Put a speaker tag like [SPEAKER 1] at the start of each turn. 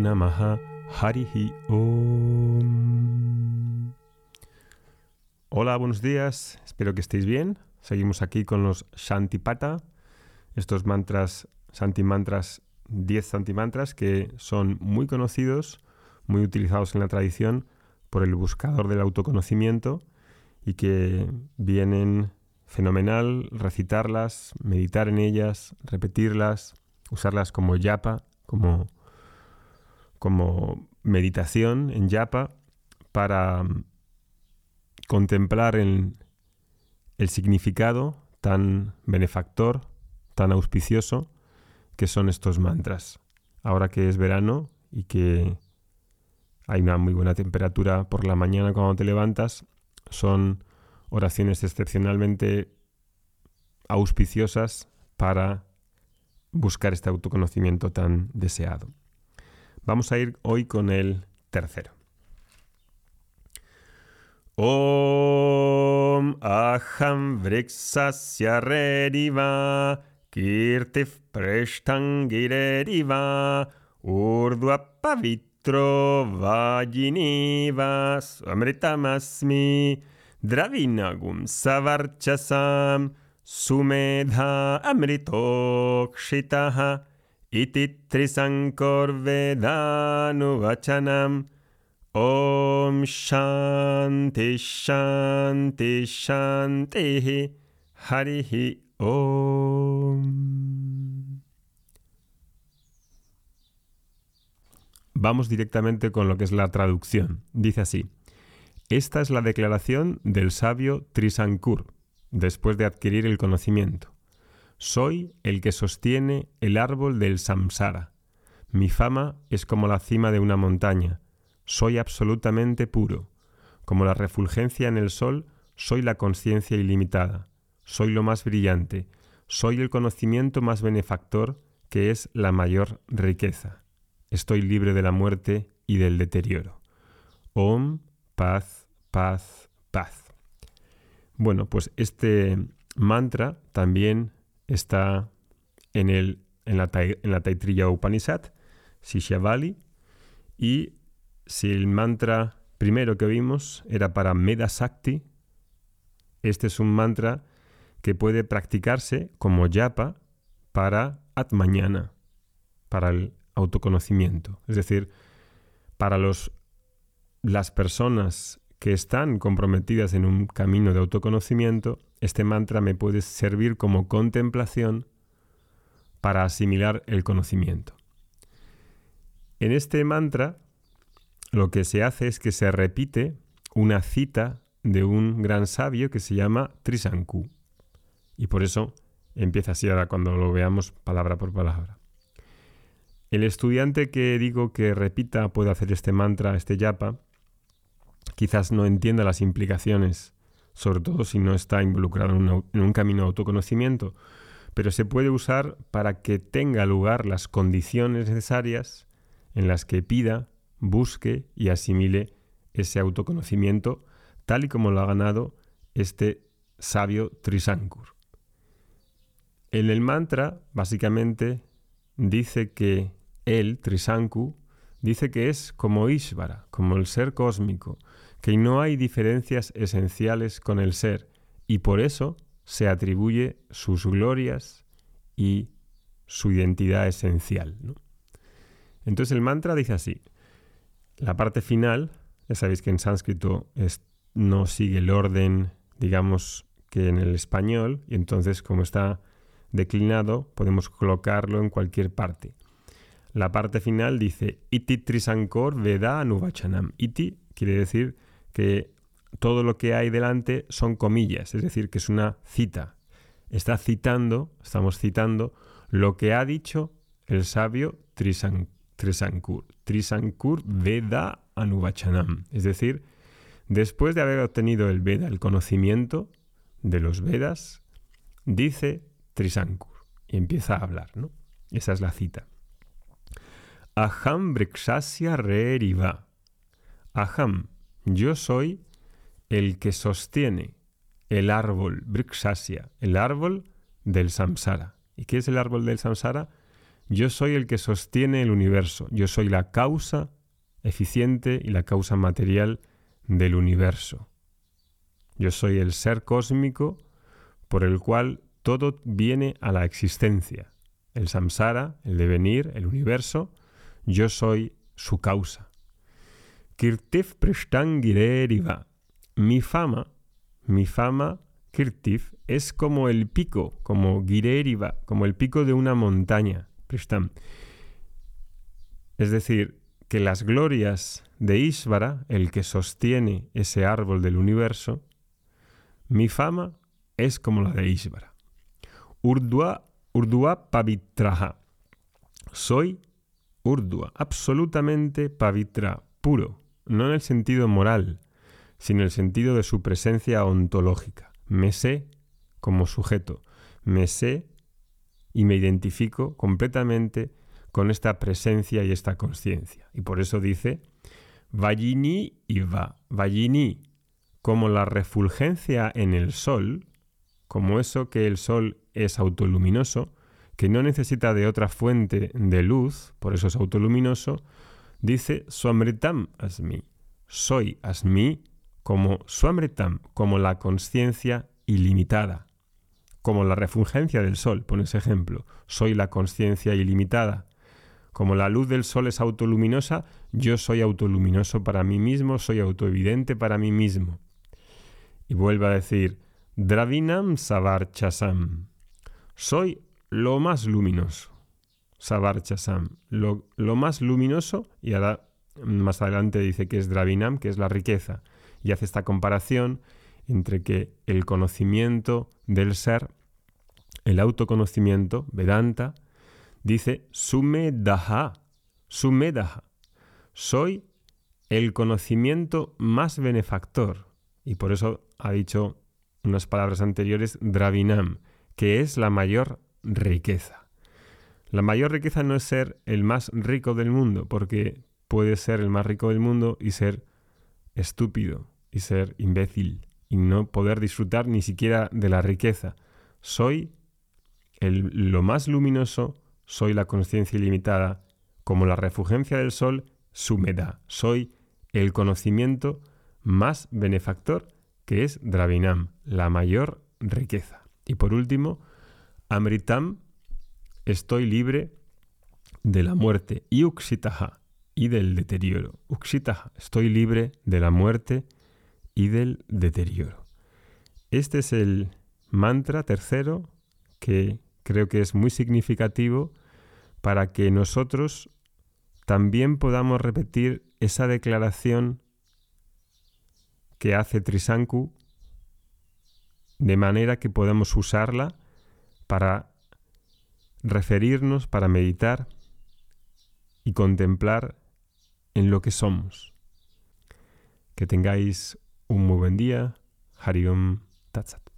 [SPEAKER 1] Namaha. Hola, buenos días. Espero que estéis bien. Seguimos aquí con los Shantipata, estos mantras, Shanti mantras, 10 Shanti mantras que son muy conocidos, muy utilizados en la tradición por el buscador del autoconocimiento y que vienen fenomenal recitarlas, meditar en ellas, repetirlas, usarlas como yapa, como, como meditación en yapa para mm, contemplar el, el significado tan benefactor, tan auspicioso que son estos mantras. Ahora que es verano y que hay una muy buena temperatura por la mañana cuando te levantas, son oraciones excepcionalmente auspiciosas para buscar este autoconocimiento tan deseado. Vamos a ir hoy con el tercero. Om aham vriksasya rediva kirtif preshtangirediva urdhva pavitro vajiniva amritamasmi Dravinagum savarchasam sumedha amritokshitaha iti trisankor vachanam om shanti shanti shanti harihi om. Vamos directamente con lo que es la traducción. Dice así. Esta es la declaración del sabio Trisankur, después de adquirir el conocimiento. Soy el que sostiene el árbol del samsara. Mi fama es como la cima de una montaña. Soy absolutamente puro. Como la refulgencia en el sol, soy la conciencia ilimitada. Soy lo más brillante. Soy el conocimiento más benefactor, que es la mayor riqueza. Estoy libre de la muerte y del deterioro. Om paz, paz, paz. Bueno, pues este mantra también está en, el, en, la, en Taitriya Upanishad, Sishyavali, y si el mantra primero que vimos era para Meda Sakti, este es un mantra que puede practicarse como yapa para Atmañana, para el autoconocimiento. Es decir, para los las personas que están comprometidas en un camino de autoconocimiento, este mantra me puede servir como contemplación para asimilar el conocimiento. En este mantra lo que se hace es que se repite una cita de un gran sabio que se llama Trisanku. Y por eso empieza así ahora cuando lo veamos palabra por palabra. El estudiante que digo que repita puede hacer este mantra, este yapa, quizás no entienda las implicaciones, sobre todo si no está involucrado en, un camino de autoconocimiento, pero se puede usar para que tenga lugar las condiciones necesarias en las que pida, busque y asimile ese autoconocimiento, tal y como lo ha ganado este sabio Trisankur. En el mantra, básicamente, dice que él, Trisanku, dice que es como Ishvara, como el ser cósmico, que no hay diferencias esenciales con el ser y por eso se atribuye sus glorias y su identidad esencial. Entonces el mantra dice así, la parte final, ya sabéis que en sánscrito no sigue el orden, digamos, que en el español, y entonces como está declinado, podemos colocarlo en cualquier parte. La parte final dice Iti Trisankor Veda Anuvachanam. Iti quiere decir que todo lo que hay delante son comillas, es decir, que es una cita. Está citando, estamos citando lo que ha dicho el sabio Trisankur. Trisankur Veda Anuvachanam. Es decir, después de haber obtenido el Veda, el conocimiento de los Vedas, dice Trisankur y empieza a hablar, ¿no? Esa es la cita. Aham Brikshasya Reeriva. Aham, yo soy el que sostiene el árbol Brikshasya, el árbol del samsara. ¿Y qué es el árbol del samsara? Yo soy el que sostiene el universo. Yo soy la causa eficiente y la causa material del universo. Yo soy el ser cósmico por el cual todo viene a la existencia. El samsara, el devenir, el universo, yo soy su causa. Kirtif Prishtangireriva. Mi fama, mi fama, Kirtif, es como el pico, como Gireriva, como el pico de una montaña. Prishtam. Es decir, que las glorias de Ishvara, el que sostiene ese árbol del universo, mi fama es como la de Ishvara. Urdua, Urdua Pavitraha. Soy Urdua, absolutamente Pavitra, puro, no en el sentido moral, sino en el sentido de su presencia ontológica. Me sé como sujeto, me sé y me identifico completamente con esta presencia y esta conciencia. Y por eso dice, Vallini y va. Vallini, como la refulgencia en el sol, como eso que el sol es autoluminoso, que no necesita de otra fuente de luz, por eso es autoluminoso, dice Swamritam Asmi. Soy Asmi como Swamritam, como la conciencia ilimitada, como la refulgencia del sol, pone ese ejemplo. Soy la conciencia ilimitada. Como la luz del sol es autoluminosa, yo soy autoluminoso para mí mismo, soy autoevidente para mí mismo. Y vuelve a decir, Dravinam Savarchasam. Soy lo más luminoso. Savarchasam. Lo, lo más luminoso, y más adelante dice que es Dravinam, que es la riqueza. Y hace esta comparación entre que el conocimiento del ser, el autoconocimiento, Vedanta, Dice Sumedaha, Sumedaha. Soy el conocimiento más benefactor. Y por eso ha dicho unas palabras anteriores Dravinam, que es la mayor riqueza. La mayor riqueza no es ser el más rico del mundo, porque puedes ser el más rico del mundo y ser estúpido y ser imbécil y no poder disfrutar ni siquiera de la riqueza. Soy el, lo más luminoso soy la conciencia ilimitada, como la refugencia del sol, su Soy el conocimiento más benefactor, que es Dravinam, la mayor riqueza. Y por último, Amritam, estoy libre de la muerte, y Uksitaha, y del deterioro. Uksitaha, estoy libre de la muerte y del deterioro. Este es el mantra tercero que creo que es muy significativo para que nosotros también podamos repetir esa declaración que hace Trisanku de manera que podamos usarla para referirnos, para meditar y contemplar en lo que somos. Que tengáis un muy buen día. Hariom Tatsat.